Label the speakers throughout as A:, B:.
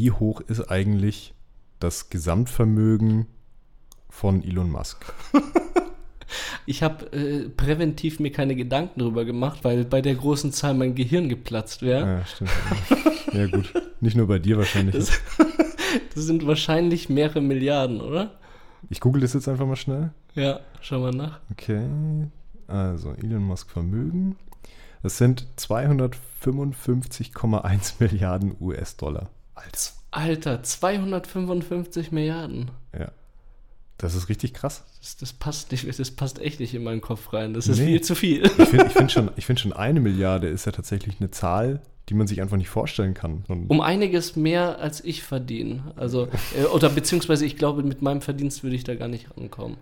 A: wie hoch ist eigentlich das Gesamtvermögen von Elon Musk?
B: Ich habe äh, präventiv mir keine Gedanken darüber gemacht, weil bei der großen Zahl mein Gehirn geplatzt wäre.
A: Ja, stimmt. ja, gut. Nicht nur bei dir wahrscheinlich.
B: Das, das sind wahrscheinlich mehrere Milliarden, oder?
A: Ich google das jetzt einfach mal schnell.
B: Ja, schau mal nach.
A: Okay. Also, Elon Musk Vermögen. Das sind 255,1 Milliarden US-Dollar.
B: Als Alter, 255 Milliarden.
A: Ja. Das ist richtig krass.
B: Das, das, passt nicht, das passt echt nicht in meinen Kopf rein. Das ist nee. viel zu viel.
A: Ich finde ich find schon, find schon, eine Milliarde ist ja tatsächlich eine Zahl, die man sich einfach nicht vorstellen kann.
B: Und um einiges mehr als ich verdiene. Also, äh, oder beziehungsweise ich glaube, mit meinem Verdienst würde ich da gar nicht rankommen.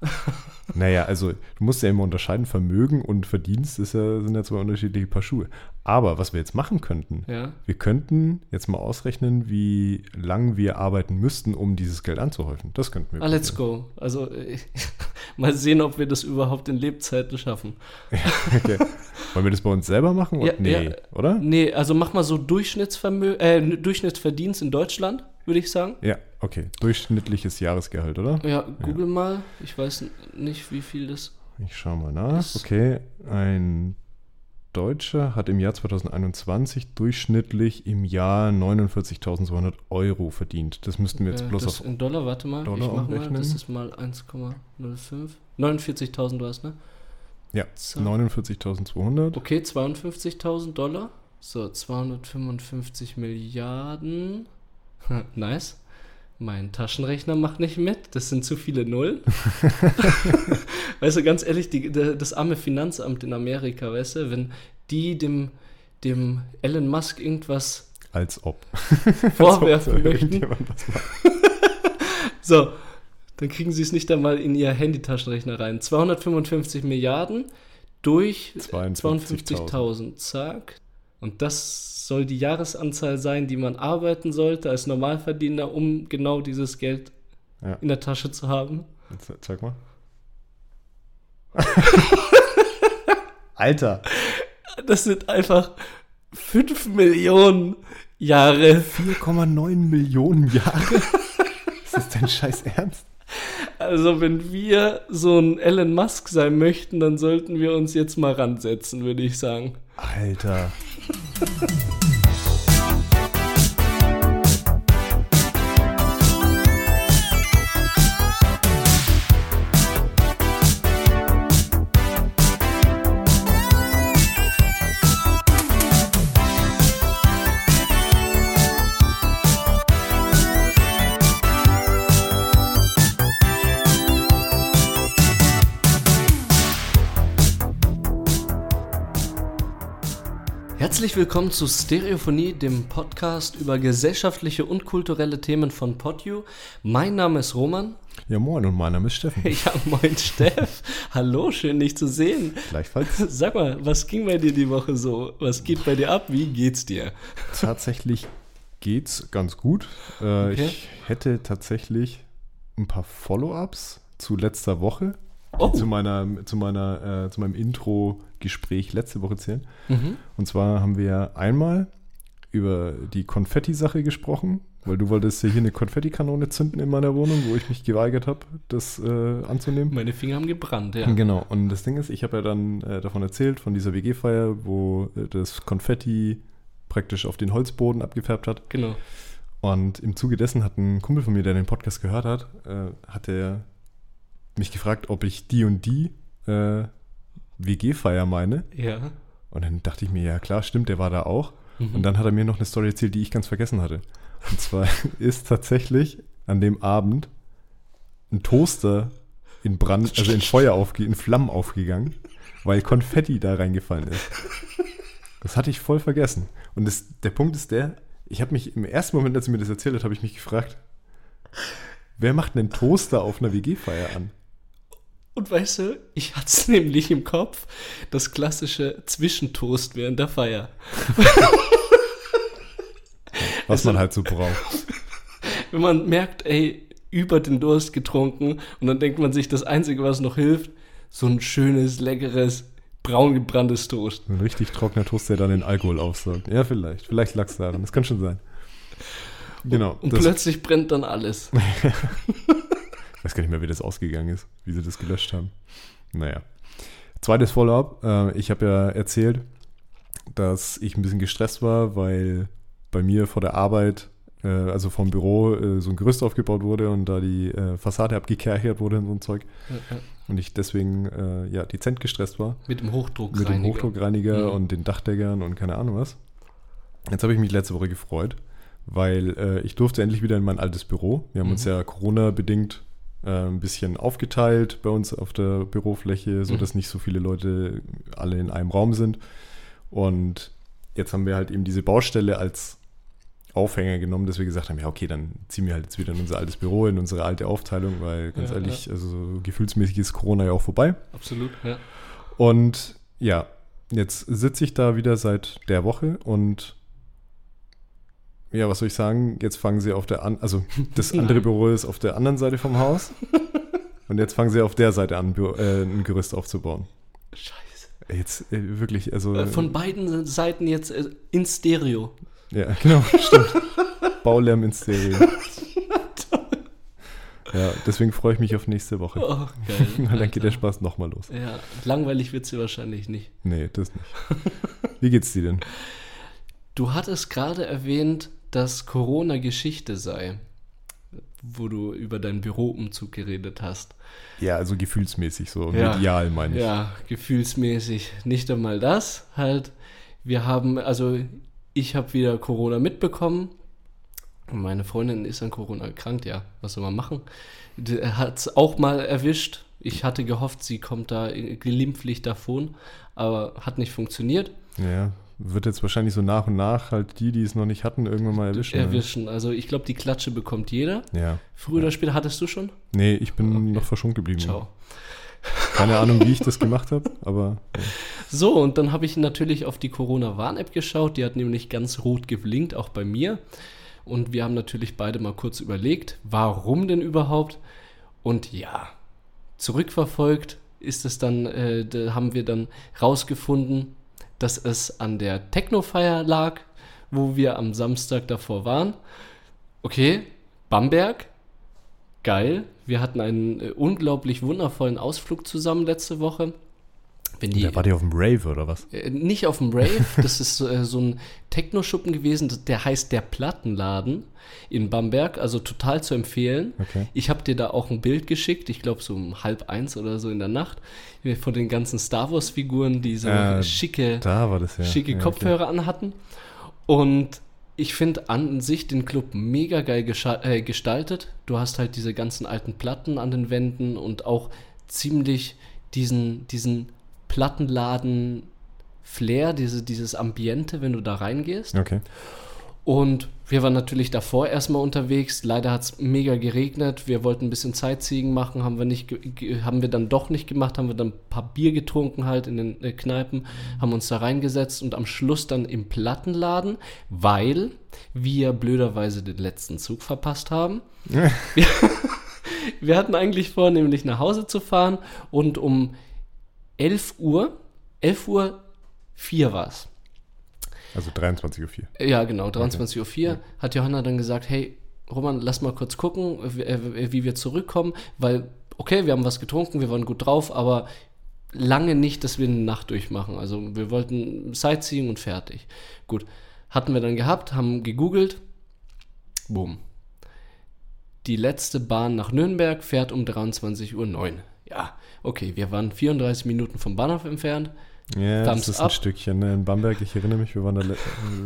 A: naja, also du musst ja immer unterscheiden, Vermögen und Verdienst ist ja, sind ja zwei unterschiedliche Paar Schuhe. Aber was wir jetzt machen könnten,
B: ja.
A: wir könnten jetzt mal ausrechnen, wie lang wir arbeiten müssten, um dieses Geld anzuhäufen. Das könnten wir.
B: Ah, let's go. Also mal sehen, ob wir das überhaupt in Lebzeiten schaffen.
A: okay. Wollen wir das bei uns selber machen?
B: Ja,
A: nee,
B: ja.
A: oder?
B: Nee, also mach mal so Durchschnittsvermö äh, Durchschnittsverdienst in Deutschland würde ich sagen.
A: Ja, okay. Durchschnittliches Jahresgehalt, oder?
B: Ja, google ja. mal. Ich weiß nicht, wie viel das.
A: Ich schaue mal nach. Okay, ein Deutscher hat im Jahr 2021 durchschnittlich im Jahr 49.200 Euro verdient. Das müssten wir jetzt bloß
B: das
A: auf
B: in Dollar, warte mal,
A: Dollar
B: ich mach mal, das ist mal 1,05. 49.000 du hast, ne?
A: Ja, 49.200.
B: Okay, 52.000 Dollar. So, 255 Milliarden. nice. Mein Taschenrechner macht nicht mit, das sind zu viele Nullen. weißt du, ganz ehrlich, die, das arme Finanzamt in Amerika, weißt du, wenn die dem, dem Elon Musk irgendwas
A: als ob
B: vorwerfen Als ob möchten. so, dann kriegen sie es nicht einmal in ihr Handytaschenrechner rein. 255 Milliarden durch 52.000. Zack. Und das soll die Jahresanzahl sein, die man arbeiten sollte als Normalverdiener, um genau dieses Geld ja. in der Tasche zu haben.
A: Jetzt, zeig mal. Alter.
B: Das sind einfach 5 Millionen Jahre.
A: 4,9 Millionen Jahre? Ist das dein scheiß Ernst?
B: Also, wenn wir so ein Elon Musk sein möchten, dann sollten wir uns jetzt mal ransetzen, würde ich sagen.
A: Alter. Ha ha ha!
B: Herzlich willkommen zu Stereophonie, dem Podcast über gesellschaftliche und kulturelle Themen von PodU. Mein Name ist Roman.
A: Ja, moin und mein Name ist Steffen.
B: Ja, moin Steff. Hallo, schön dich zu sehen.
A: Gleichfalls.
B: Sag mal, was ging bei dir die Woche so? Was geht bei dir ab? Wie geht's dir?
A: Tatsächlich geht's ganz gut. Äh, okay. Ich hätte tatsächlich ein paar Follow-ups zu letzter Woche oh. zu meiner, zu meiner, äh, zu meinem Intro-Gespräch letzte Woche zählen. Mhm. Und zwar haben wir einmal über die Konfetti-Sache gesprochen, weil du wolltest ja hier eine Konfettikanone zünden in meiner Wohnung, wo ich mich geweigert habe, das äh, anzunehmen.
B: Meine Finger haben gebrannt, ja.
A: Genau. Und das Ding ist, ich habe ja dann äh, davon erzählt, von dieser WG-Feier, wo äh, das Konfetti praktisch auf den Holzboden abgefärbt hat.
B: Genau.
A: Und im Zuge dessen hat ein Kumpel von mir, der den Podcast gehört hat, äh, hat er mich gefragt, ob ich die und die äh, WG-Feier meine.
B: Ja.
A: Und dann dachte ich mir, ja klar, stimmt, der war da auch. Mhm. Und dann hat er mir noch eine Story erzählt, die ich ganz vergessen hatte. Und zwar ist tatsächlich an dem Abend ein Toaster in Brand, also in Feuer aufge in Flammen aufgegangen, weil Konfetti da reingefallen ist. Das hatte ich voll vergessen. Und das, der Punkt ist der, ich habe mich im ersten Moment, als er mir das erzählt hat, habe ich mich gefragt, wer macht einen Toaster auf einer WG-Feier an?
B: Und weißt du, ich hatte es nämlich im Kopf, das klassische Zwischentoast während der Feier.
A: Was also, man halt so braucht.
B: Wenn man merkt, ey, über den Durst getrunken und dann denkt man sich, das Einzige, was noch hilft, so ein schönes, leckeres, braun gebranntes Toast.
A: Ein richtig trockener Toast, der dann den Alkohol aufsaugt. Ja, vielleicht. Vielleicht lag es daran. Das kann schon sein. Genau.
B: Und
A: das-
B: plötzlich brennt dann alles.
A: Ich weiß gar nicht mehr, wie das ausgegangen ist, wie sie das gelöscht haben. Naja. Zweites Follow-up. Äh, ich habe ja erzählt, dass ich ein bisschen gestresst war, weil bei mir vor der Arbeit, äh, also vom Büro, äh, so ein Gerüst aufgebaut wurde und da die Fassade abgekerchert wurde und so ein Zeug.
B: Ja, ja.
A: Und ich deswegen ja dezent gestresst war.
B: Mit dem Hochdruck
A: Mit dem Hochdruckreiniger
B: Mhm.
A: und den Dachdeckern und keine Ahnung was. Jetzt habe ich mich letzte Woche gefreut, weil ich durfte endlich wieder in mein altes Büro. Wir haben uns
B: Mhm.
A: ja Corona-bedingt äh, ein bisschen aufgeteilt bei uns auf der Bürofläche, sodass nicht so viele Leute alle in einem Raum sind. Und jetzt haben wir halt eben diese Baustelle als Aufhänger genommen, dass wir gesagt haben, ja okay, dann ziehen wir halt jetzt wieder in unser altes Büro, in unsere alte Aufteilung, weil ganz
B: Ja,
A: ehrlich, also so gefühlsmäßig ist Corona ja auch vorbei.
B: Absolut, ja.
A: Und ja, jetzt sitze ich da wieder seit der Woche und ja, was soll ich sagen? Jetzt fangen sie auf der an, also das andere
B: Nein.
A: Büro ist auf der anderen Seite vom Haus. und jetzt fangen sie auf der Seite an, äh, ein Gerüst aufzubauen.
B: Scheiße.
A: Jetzt äh, wirklich, also.
B: Äh, Von beiden Seiten jetzt in Stereo.
A: ja, genau, stimmt. Baulärm in Stereo. ja, deswegen freue ich mich auf nächste Woche.
B: Oh, geil.
A: Dann geht der. Spaß nochmal los.
B: Ja, langweilig wird sie wahrscheinlich nicht.
A: Nee, das nicht. Wie geht's dir denn?
B: Du hattest gerade erwähnt, dass Corona Geschichte sei, wo du über deinen Büroumzug geredet hast.
A: Ja, also gefühlsmäßig so,
B: Ja.
A: medial meine ich.
B: Ja, gefühlsmäßig. Nicht einmal das. Halt, wir haben, also ich habe wieder Corona mitbekommen. Meine Freundin ist an Corona erkrankt, ja. Was soll man machen? Hat es auch mal erwischt. Ich hatte gehofft, sie kommt da glimpflich davon, aber hat nicht funktioniert.
A: Ja, wird jetzt wahrscheinlich so nach und nach halt die, die es noch nicht hatten, irgendwann mal erwischen. ne?
B: Erwischen. Also ich glaube, die Klatsche bekommt jeder.
A: Ja.
B: Früher oder später hattest du schon?
A: Nee, ich bin
B: Okay.
A: noch verschont geblieben.
B: Ciao.
A: Keine Ahnung, wie ich das gemacht habe, aber ja.
B: So, und dann habe ich natürlich auf die Corona-Warn-App geschaut. Die hat nämlich ganz rot geblinkt, auch bei mir. Und wir haben natürlich beide mal kurz überlegt, warum denn überhaupt? Und ja, zurückverfolgt ist es dann, äh, da haben wir dann rausgefunden, dass es an der Technofeier lag, wo wir am Samstag davor waren. Okay, Bamberg, geil. Wir hatten einen äh, unglaublich wundervollen Ausflug zusammen letzte Woche. Wenn die,
A: Da war die auf dem Rave oder was?
B: äh, nicht auf dem Rave, das ist äh, so ein Techno-Schuppen gewesen, der heißt der Plattenladen in Bamberg, also total zu empfehlen.
A: Okay.
B: Ich habe dir da auch ein Bild geschickt, ich glaube so um halb eins oder so in der Nacht, von den ganzen Star Wars-Figuren, die so
A: Äh,
B: schicke,
A: Da war das ja.
B: schicke
A: ja, okay.
B: Kopfhörer anhatten. Und ich finde an sich den Club mega geil äh, gestaltet. Du hast halt diese ganzen alten Platten an den Wänden und auch ziemlich diesen, diesen Plattenladen Flair, diese, dieses Ambiente, wenn du da reingehst.
A: Okay.
B: Und wir waren natürlich davor erstmal unterwegs. Leider hat es mega geregnet. Wir wollten ein bisschen Sightseeing machen, haben wir, nicht haben wir dann doch nicht gemacht. Haben wir dann ein paar Bier getrunken halt in den äh, Kneipen, haben uns da reingesetzt und am Schluss dann im Plattenladen, weil wir blöderweise den letzten Zug verpasst haben. wir, wir hatten eigentlich vor, nämlich nach Hause zu fahren und um 11 Uhr, 11 Uhr 4 war es.
A: Also 23.04 Uhr.
B: Ja, genau, 23.04 Uhr hat Johanna dann gesagt, hey, Roman, lass mal kurz gucken, wie, äh, wie wir zurückkommen, weil, okay, wir haben was getrunken, wir waren gut drauf, aber lange nicht, dass wir eine Nacht durchmachen. Also wir wollten Sightseeing und fertig. Gut, hatten wir dann gehabt, haben gegoogelt, boom. Die letzte Bahn nach Nürnberg fährt um 23.09 Uhr. Ja, okay, wir waren 34 Minuten vom Bahnhof entfernt.
A: Ja,
B: Thumbs
A: das ist
B: up.
A: ein Stückchen ne? in Bamberg. Ich erinnere mich, wir waren da le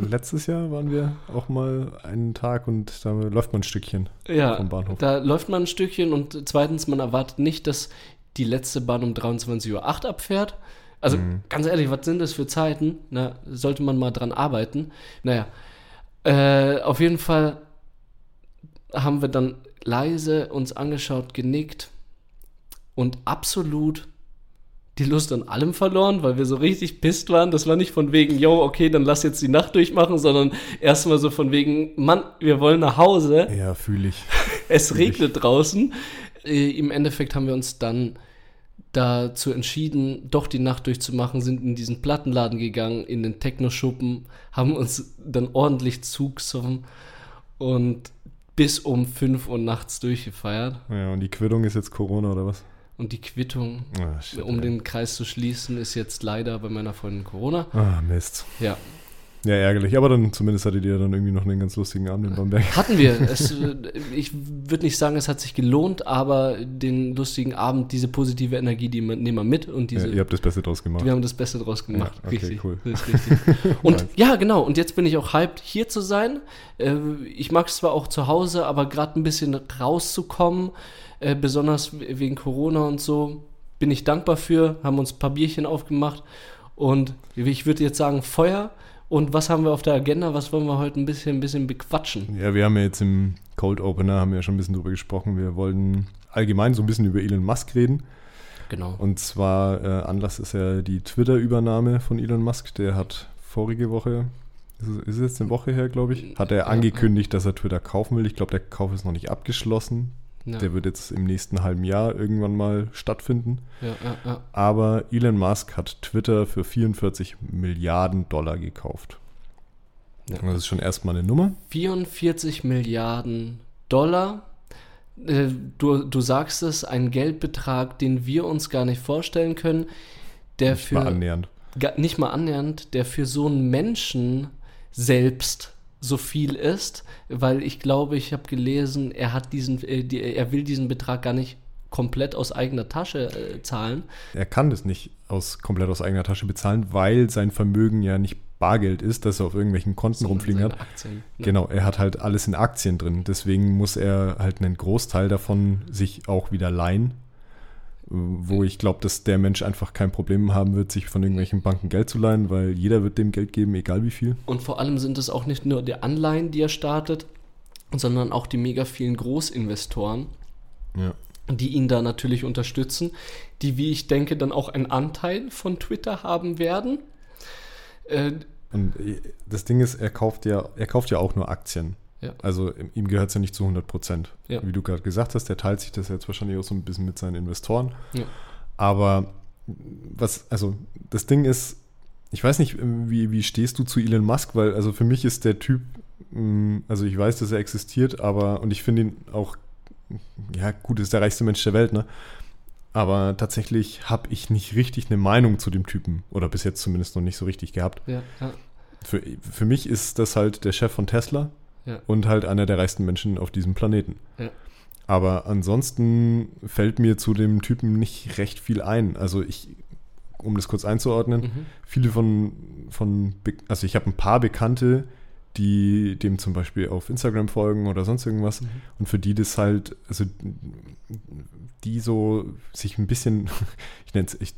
A: letztes Jahr waren wir auch mal einen Tag und da läuft man ein Stückchen
B: Ja,
A: vom Bahnhof.
B: da läuft man ein Stückchen und zweitens, man erwartet nicht, dass die letzte Bahn um 23.08 Uhr abfährt. Also
A: Mhm.
B: ganz ehrlich, was sind das für Zeiten? Na, sollte man mal dran arbeiten. Naja, äh, auf jeden Fall haben wir dann leise uns angeschaut, genickt und absolut die Lust an allem verloren, weil wir so richtig pisst waren. Das war nicht von wegen, yo, okay, dann lass jetzt die Nacht durchmachen, sondern erstmal so von wegen, Mann, wir wollen nach Hause.
A: Ja, fühle ich.
B: Es regnet draußen. Äh, Im Endeffekt haben wir uns dann dazu entschieden, doch die Nacht durchzumachen, sind in diesen Plattenladen gegangen, in den Techno-Schuppen, haben uns dann ordentlich zugesoffen und bis um 5 Uhr nachts durchgefeiert.
A: Ja, und die Quittung ist jetzt Corona oder was?
B: Und die Quittung,
A: Ah, shit,
B: um
A: ey.
B: den Kreis zu schließen, ist jetzt leider bei meiner Freundin Corona.
A: Ah, Mist.
B: Ja,
A: Ja, ärgerlich. Aber dann zumindest hattet ihr dann irgendwie noch einen ganz lustigen Abend in Bamberg.
B: hatten wir. Es, äh, ich würde nicht sagen, es hat sich gelohnt, aber den lustigen Abend, diese positive Energie, die man- nehmen wir mit und
A: Ja,
B: diese,
A: ihr habt das Beste draus gemacht.
B: wir haben das Beste draus gemacht.
A: Ja, okay,
B: richtig,
A: cool.
B: Richtig. Und ja, genau. Und jetzt bin ich auch hyped, hier zu sein. Äh, Ich mag es zwar auch zu Hause, aber gerade ein bisschen rauszukommen, äh, besonders we- wegen Corona und so, bin ich dankbar für. Haben uns ein paar Bierchen aufgemacht und ich würde jetzt sagen Feuer. Und was haben wir auf der Agenda? Was wollen wir heute ein bisschen, ein bisschen bequatschen?
A: Ja, wir haben ja jetzt im Cold Opener, haben wir ja schon ein bisschen drüber gesprochen. Wir wollten allgemein so ein bisschen über Elon Musk reden.
B: Genau.
A: Und zwar, äh, Anlass ist ja die Twitter-Übernahme von Elon Musk. Der hat vorige Woche, ist es, ist es jetzt eine Woche her, glaube ich, hat er angekündigt, dass er Twitter kaufen will. Ich glaube, der Kauf ist noch nicht abgeschlossen.
B: Ja,
A: Der wird jetzt im nächsten halben Jahr irgendwann mal stattfinden.
B: ja, ja.
A: Aber Elon Musk hat Twitter für 44 Milliarden Dollar gekauft. Das ist schon erstmal eine Nummer.
B: 44 Milliarden Dollar. Äh, Du, du sagst es, ein Geldbetrag, den wir uns gar nicht vorstellen können, der
A: Nicht
B: für
A: mal annähernd.
B: nicht mal annähernd, der für so einen Menschen selbst so viel ist, weil ich glaube, ich habe gelesen, er hat diesen, äh, die, er will diesen Betrag gar nicht komplett aus eigener Tasche äh, zahlen.
A: Er kann das nicht aus, komplett aus eigener Tasche bezahlen, weil sein Vermögen ja nicht Bargeld ist, das er auf irgendwelchen Konten rumfliegen hat.
B: Aktien, ne?
A: Genau, er hat halt alles in Aktien drin. Deswegen muss er halt einen Großteil davon sich auch wieder leihen. Wo ich glaube, dass der Mensch einfach kein Problem haben wird, sich von irgendwelchen Banken Geld zu leihen, weil jeder wird dem Geld geben, egal wie viel.
B: Und vor allem sind es auch nicht nur die Anleihen, die er startet, sondern auch die mega vielen Großinvestoren,
A: Ja.
B: die ihn da natürlich unterstützen, die, wie ich denke, dann auch einen Anteil von Twitter haben werden. Äh,
A: Und äh, das Ding ist, er kauft ja, er kauft ja auch nur Aktien.
B: Ja.
A: Also ihm gehört es ja nicht zu 100 Prozent.
B: Ja.
A: Wie du gerade gesagt hast, der teilt sich das jetzt wahrscheinlich auch so ein bisschen mit seinen Investoren.
B: Ja.
A: Aber was, also das Ding ist, ich weiß nicht, wie, wie stehst du zu Elon Musk, weil also für mich ist der Typ, mh, also ich weiß, dass er existiert, aber und ich finde ihn auch, ja gut, ist der reichste Mensch der Welt, ne? Aber tatsächlich habe ich nicht richtig eine Meinung zu dem Typen oder bis jetzt zumindest noch nicht so richtig gehabt.
B: ja, ja,
A: Für, für mich ist das halt der Chef von Tesla
B: Ja.
A: und halt einer der reichsten Menschen auf diesem Planeten.
B: Ja.
A: Aber ansonsten fällt mir zu dem Typen nicht recht viel ein. Also ich, um das kurz einzuordnen,
B: mhm.
A: viele von, von also ich habe ein paar Bekannte, die dem zum Beispiel auf Instagram folgen oder sonst irgendwas
B: Mhm.
A: und für die das halt, also die so sich ein bisschen, ich nenne es, ich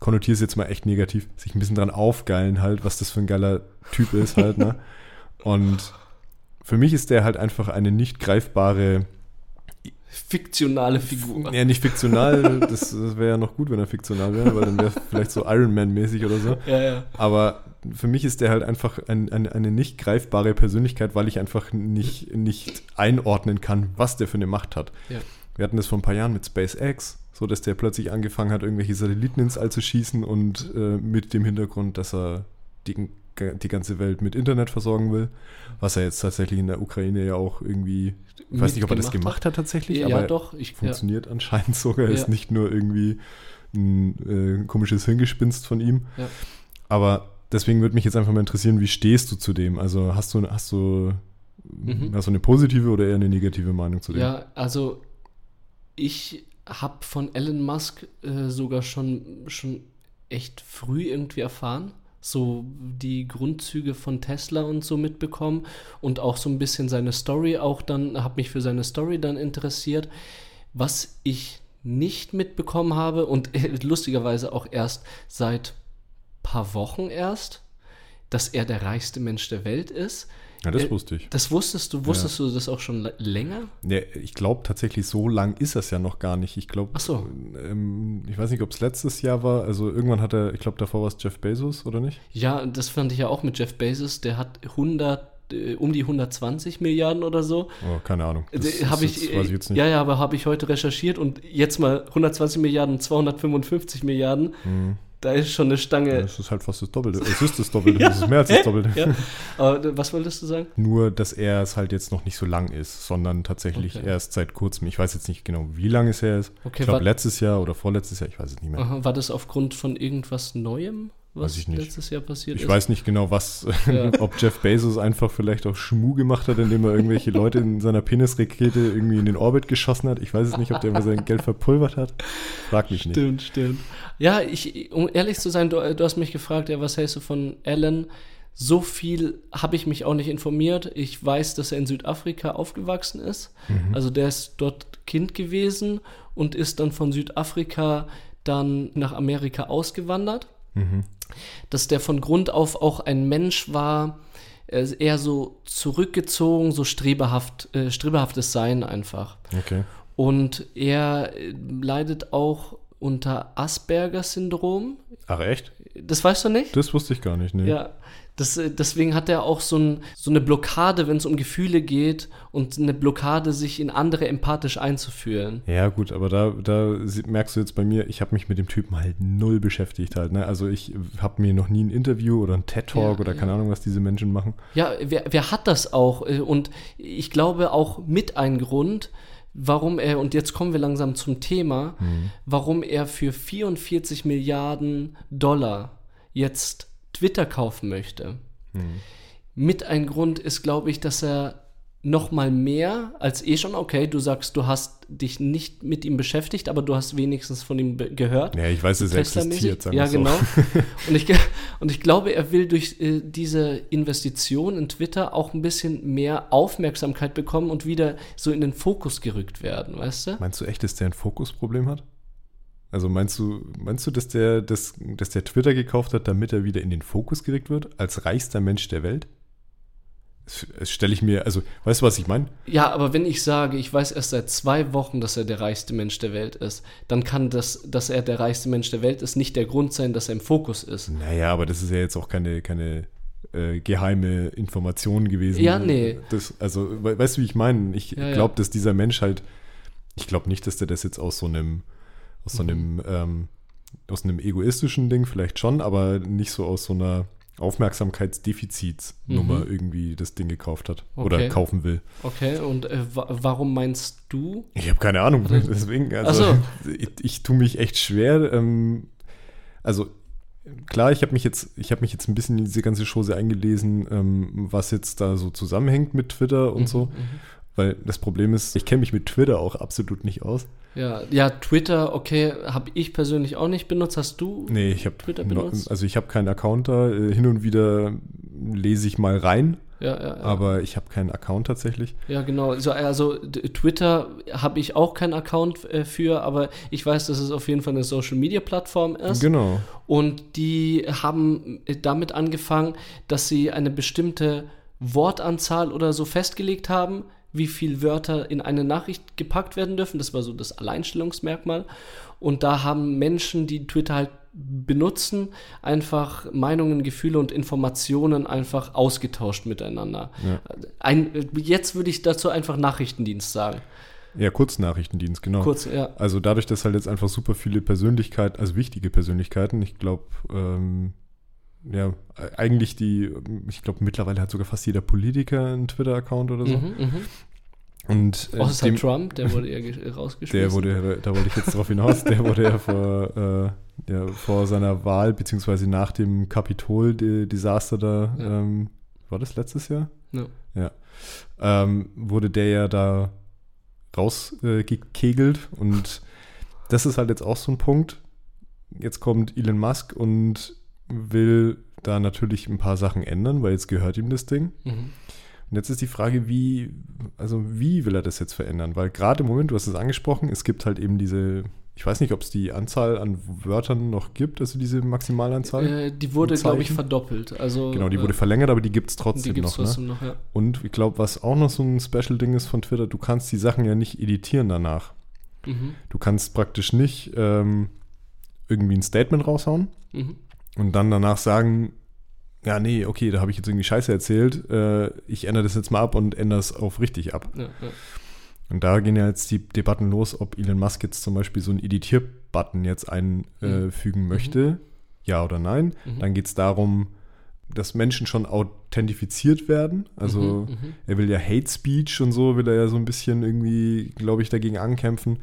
A: konnotiere es jetzt mal echt negativ, sich ein bisschen dran aufgeilen halt, was das für ein geiler Typ ist halt, ne? Und für mich ist der halt einfach eine nicht greifbare,
B: fiktionale Figur.
A: ja nicht fiktional, das, das wäre ja noch gut, wenn er fiktional wäre, weil dann wäre vielleicht so Iron Man-mäßig oder so.
B: Ja, ja.
A: Aber für mich ist der halt einfach ein, ein, eine nicht greifbare Persönlichkeit, weil ich einfach nicht, nicht einordnen kann, was der für eine Macht hat.
B: Ja.
A: Wir hatten das vor ein paar Jahren mit SpaceX, so dass der plötzlich angefangen hat, irgendwelche Satelliten ins All zu schießen und äh, mit dem Hintergrund, dass er die, die ganze Welt mit Internet versorgen will, was er jetzt tatsächlich in der Ukraine ja auch irgendwie, ich weiß nicht, ob er das gemacht hat tatsächlich,
B: Ja,
A: aber
B: doch. Ich, ja.
A: funktioniert anscheinend sogar,
B: Ja.
A: ist nicht nur irgendwie ein äh, komisches Hirngespinst von ihm.
B: Ja.
A: Aber deswegen würde mich jetzt einfach mal interessieren, wie stehst du zu dem? Also hast du, hast du,
B: Mhm.
A: hast du eine positive oder eher eine negative Meinung zu dem?
B: Ja, also ich habe von Elon Musk äh, sogar schon, schon echt früh irgendwie erfahren. So die Grundzüge von Tesla und so mitbekommen und auch so ein bisschen seine Story auch dann, habe mich für seine Story dann interessiert. Was ich nicht mitbekommen habe und lustigerweise auch erst seit paar Wochen erst, dass er der reichste Mensch der Welt ist.
A: Ja, das
B: Äh,
A: wusste ich.
B: Das wusstest du, wusstest du das auch schon länger?
A: Ja, ich glaube tatsächlich, so lang ist das ja noch gar nicht. Ich glaube,
B: so.
A: ähm, ich weiß nicht, ob es letztes Jahr war. Also irgendwann hat er, ich glaube, davor war es Jeff Bezos, oder nicht?
B: Ja, das fand ich ja auch mit Jeff Bezos. Der hat 100, äh, um die 120 Milliarden oder so.
A: Oh, keine Ahnung. Das,
B: Äh, hab
A: das
B: ich,
A: jetzt- weiß ich jetzt nicht.
B: Ja, ja, aber habe ich heute recherchiert und jetzt mal 120 Milliarden, 255 Milliarden.
A: Hm.
B: Da ist schon eine Stange.
A: Das ist halt fast das Doppelte. Es ist das Doppelte, das ist mehr als das Doppelte.
B: ja. Aber was wolltest du sagen?
A: Nur, dass er es halt jetzt noch nicht so lang ist, sondern tatsächlich
B: Okay.
A: erst seit kurzem. Ich weiß jetzt nicht genau, wie lange es her ist.
B: Okay,
A: ich glaube, letztes Jahr oder vorletztes Jahr, ich weiß es nicht mehr.
B: Aha, war das aufgrund von irgendwas Neuem, was
A: Weiß ich nicht.
B: letztes Jahr passiert
A: Ich
B: ist?
A: weiß nicht genau, was,
B: Ja.
A: ob Jeff Bezos einfach vielleicht auch Schmu gemacht hat, indem er irgendwelche Leute in seiner Penisrakete irgendwie in den Orbit geschossen hat. Ich weiß es nicht, ob der immer sein Geld verpulvert hat. Frag mich nicht.
B: Stimmt, stimmt. Ja, ich, um ehrlich zu sein, du, du hast mich gefragt, ja, was hältst du von Alan? So viel habe ich mich auch nicht informiert. Ich weiß, dass er in Südafrika aufgewachsen ist.
A: Mhm.
B: Also der ist dort Kind gewesen und ist dann von Südafrika dann nach Amerika ausgewandert.
A: Mhm.
B: Dass der von Grund auf auch ein Mensch war, eher so zurückgezogen, so streberhaft, äh, streberhaftes Sein einfach.
A: Okay.
B: Und er äh, leidet auch unter Asperger-Syndrom.
A: Ach echt?
B: Das weißt du nicht?
A: Das wusste ich gar nicht. Nee.
B: Ja. Das, äh, deswegen hat er auch so, ein, so eine Blockade, wenn es um Gefühle geht und eine Blockade, sich in andere empathisch einzufühlen.
A: Ja, gut, aber da, da merkst du jetzt bei mir, ich habe mich mit dem Typen halt null beschäftigt halt. Ne? Also ich habe mir noch nie ein Interview oder ein TED-Talk
B: Ja,
A: oder keine Ahnung, was diese Menschen machen.
B: Ja, wer, wer hat das auch? Äh, Und ich glaube auch mit ein Grund, warum er, und jetzt kommen wir langsam zum Thema, warum er für 44 Milliarden Dollar jetzt Twitter kaufen möchte. Mit ein Grund ist, glaube ich, dass er noch mal mehr als eh schon, okay, du sagst, du hast dich nicht mit ihm beschäftigt, aber du hast wenigstens von ihm gehört.
A: Ja, ich weiß, er
B: Tesla-mäßig.
A: existiert, sagen
B: Ja,
A: so.
B: genau. und, ich, und ich glaube, er will durch äh, diese Investition in Twitter auch ein bisschen mehr Aufmerksamkeit bekommen und wieder so in den Fokus gerückt werden, weißt du?
A: Meinst du echt, dass der ein Fokusproblem hat? Also meinst du, meinst du, dass der, dass, dass der Twitter gekauft hat, damit er wieder in den Fokus gerückt wird, als reichster Mensch der Welt? Das, das stelle ich mir, also, weißt du, was ich meine?
B: Ja, aber wenn ich sage, ich weiß erst seit zwei Wochen, dass er der reichste Mensch der Welt ist, dann kann das, dass er der reichste Mensch der Welt ist, nicht der Grund sein, dass er im Fokus ist.
A: Naja, aber das ist ja jetzt auch keine, keine äh, geheime Information gewesen.
B: Ja, nee.
A: Das, also, we weißt du, wie ich meine? Ich
B: Ja, ja.
A: glaube, dass dieser Mensch halt, ich glaube nicht, dass der das jetzt aus so einem, aus so einem,
B: Mhm.
A: ähm, aus einem egoistischen Ding vielleicht schon, aber nicht so aus so einer Aufmerksamkeitsdefizitsnummer
B: Mhm.
A: irgendwie das Ding gekauft hat
B: Okay.
A: oder kaufen will.
B: Okay, und äh, wa warum meinst du?
A: Ich habe keine Ahnung, deswegen, also
B: Ach
A: ich, ich tue mich echt schwer. Ähm, also klar, ich habe mich jetzt, ich habe mich jetzt ein bisschen in diese ganze Chose eingelesen, ähm, was jetzt da so zusammenhängt mit Twitter und so. Weil das Problem ist, ich kenne mich mit Twitter auch absolut nicht aus.
B: Ja, ja, Twitter, okay, habe ich persönlich auch nicht benutzt. Hast du?
A: Nee, ich habe
B: Twitter benutzt?
A: also ich habe keinen Account da. Äh, Hin und wieder lese ich mal rein,
B: Ja, ja, ja.
A: aber ich habe keinen Account tatsächlich.
B: Ja, genau. Also, also Twitter habe ich auch keinen Account äh, für, aber ich weiß, dass es auf jeden Fall eine Social Media Plattform ist.
A: Genau.
B: Und die haben äh, damit angefangen, dass sie eine bestimmte Wortanzahl oder so festgelegt haben, wie viel Wörter in eine Nachricht gepackt werden dürfen. Das war so das Alleinstellungsmerkmal. Und da haben Menschen, die Twitter halt benutzen, einfach Meinungen, Gefühle und Informationen einfach ausgetauscht miteinander.
A: Ja.
B: Ein, jetzt würde ich dazu einfach Nachrichtendienst sagen.
A: Ja, Kurznachrichtendienst, genau.
B: Kurz, ja.
A: Also dadurch, dass halt jetzt einfach super viele Persönlichkeiten, also wichtige Persönlichkeiten, ich glaube, ähm, ja, eigentlich die, ich glaube, mittlerweile hat sogar fast jeder Politiker einen Twitter-Account oder so.
B: Mhm, mhm.
A: Und äh,
B: Außer
A: dem-
B: Trump, der wurde ja ge- rausgeschmissen.
A: der wurde, da wollte ich jetzt drauf hinaus, der wurde ja vor, äh, ja, vor seiner Wahl, beziehungsweise nach dem Kapitol-Desaster da,
B: Ja.
A: ähm, war das letztes Jahr?
B: Ja.
A: Ja. Ähm, wurde der ja da rausgekegelt äh, und das ist halt jetzt auch so ein Punkt. Jetzt kommt Elon Musk und will da natürlich ein paar Sachen ändern, weil jetzt gehört ihm das Ding.
B: Mhm.
A: Und jetzt ist die Frage, wie, also wie will er das jetzt verändern? Weil gerade im Moment, du hast es angesprochen, es gibt halt eben diese, ich weiß nicht, ob es die Anzahl an Wörtern noch gibt, also diese Maximalanzahl.
B: Äh, die wurde, glaube ich, verdoppelt. Also,
A: genau, die
B: äh,
A: wurde verlängert, aber die gibt es trotzdem noch. Ne?
B: trotzdem noch, ja.
A: Und ich glaube, was auch noch so ein Special-Ding ist von Twitter, du kannst die Sachen ja nicht editieren danach.
B: Mhm.
A: Du kannst praktisch nicht ähm, irgendwie ein Statement raushauen
B: Mhm.
A: Und dann danach sagen, ja, nee, okay, da habe ich jetzt irgendwie Scheiße erzählt, äh, ich ändere das jetzt mal ab und ändere es auf richtig ab.
B: Ja, ja.
A: Und da gehen ja jetzt die Debatten los, ob Elon Musk jetzt zum Beispiel so einen Editier-Button jetzt einfügen möchte. ja oder nein.
B: Mhm.
A: Dann geht es darum, dass Menschen schon authentifiziert werden. Also
B: Mhm, mhm.
A: er will ja Hate Speech und so, will er ja so ein bisschen irgendwie, glaube ich, dagegen ankämpfen.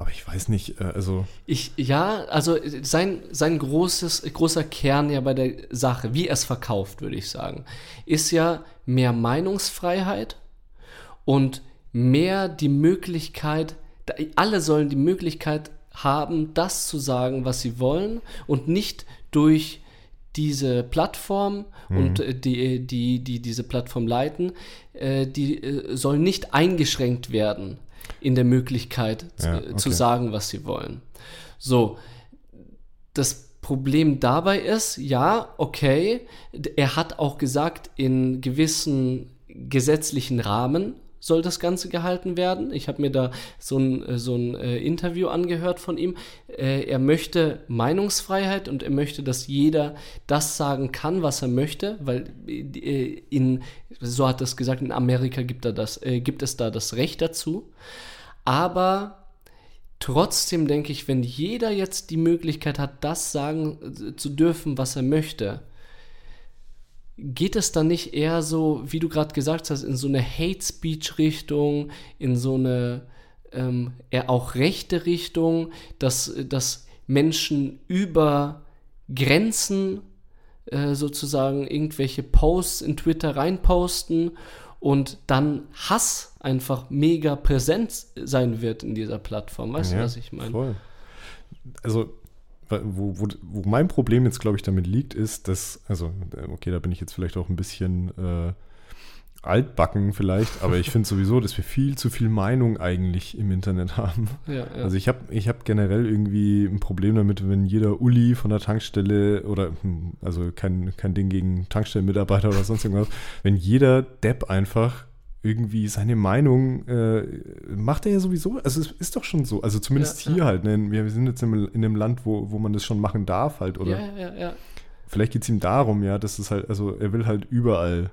A: Aber ich weiß nicht, äh, also
B: Ich, ja, also sein, sein großes, großer Kern ja bei der Sache, wie er es verkauft, würde ich sagen, ist ja mehr Meinungsfreiheit und mehr die Möglichkeit, alle sollen die Möglichkeit haben, das zu sagen, was sie wollen und nicht durch diese Plattform und äh, die, die, die diese Plattform leiten, äh, die äh, sollen nicht eingeschränkt werden in der Möglichkeit
A: Ja,
B: zu, zu
A: okay.
B: sagen, was sie wollen. So, das Problem dabei ist, ja, okay, er hat auch gesagt, in gewissen gesetzlichen Rahmen soll das Ganze gehalten werden. Ich habe mir da so ein, äh, so ein äh, Interview angehört von ihm. Äh, er möchte Meinungsfreiheit und er möchte, dass jeder das sagen kann, was er möchte, weil äh, in, so hat er es gesagt, in Amerika gibt, er das, äh, gibt es da das Recht dazu. Aber trotzdem denke ich, wenn jeder jetzt die Möglichkeit hat, das sagen äh, zu dürfen, was er möchte, geht es dann nicht eher so, wie du gerade gesagt hast, in so eine Hate-Speech-Richtung, in so eine ähm, eher auch rechte Richtung, dass, dass Menschen über Grenzen äh, sozusagen irgendwelche Posts in Twitter reinposten und dann Hass einfach mega präsent sein wird in dieser Plattform. Weißt du,
A: Ja,
B: was ich meine?
A: Voll. Also, wo, wo, wo mein Problem jetzt, glaube ich, damit liegt, ist, dass, also, äh, okay, da bin ich jetzt vielleicht auch ein bisschen äh, altbacken vielleicht, aber ich finde sowieso, dass wir viel zu viel Meinung eigentlich im Internet haben.
B: Ja, ja.
A: Also ich habe ich hab generell irgendwie ein Problem damit, wenn jeder Uli von der Tankstelle oder, hm, also kein, kein Ding gegen Tankstellenmitarbeiter oder sonst irgendwas, wenn jeder Depp einfach irgendwie seine Meinung äh, macht er ja sowieso, also es ist doch schon so, also zumindest
B: Ja,
A: hier
B: ja.
A: halt, ne? wir sind jetzt in, in einem Land, wo, wo man das schon machen darf halt, oder
B: ja, ja, ja, ja.
A: vielleicht geht es ihm darum, ja, dass es halt, also er will halt überall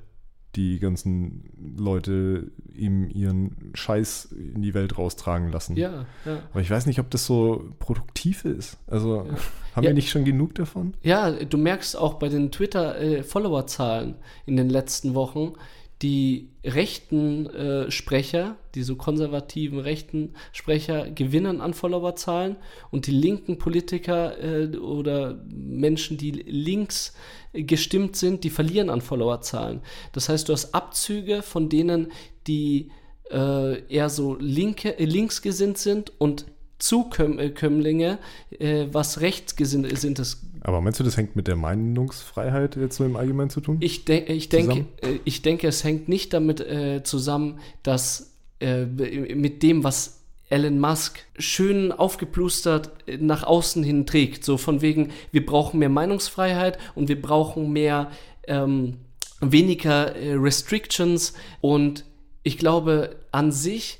A: die ganzen Leute ihm ihren Scheiß in die Welt raustragen lassen.
B: Ja, ja.
A: Aber ich weiß nicht, ob das so produktiv ist. Also
B: Ja.
A: haben
B: Ja.
A: wir nicht schon genug davon?
B: Ja, du merkst auch bei den Twitter-Follower-Zahlen in den letzten Wochen, die rechten äh, Sprecher, die so konservativen rechten Sprecher gewinnen an Followerzahlen und die linken Politiker äh, oder Menschen, die links gestimmt sind, die verlieren an Followerzahlen. Das heißt, du hast Abzüge von denen, die äh, eher so linke, äh, linksgesinnt sind und Zukömmlinge, äh, was rechtsgesinnt ist.
A: Aber meinst du, das hängt mit der Meinungsfreiheit jetzt so im Allgemeinen zu tun?
B: Ich, de ich, denke, äh, ich denke, es hängt nicht damit äh, zusammen, dass äh, mit dem, was Elon Musk schön aufgeplustert äh, nach außen hin trägt. So von wegen, wir brauchen mehr Meinungsfreiheit und wir brauchen mehr, ähm, weniger äh, Restrictions. Und ich glaube, an sich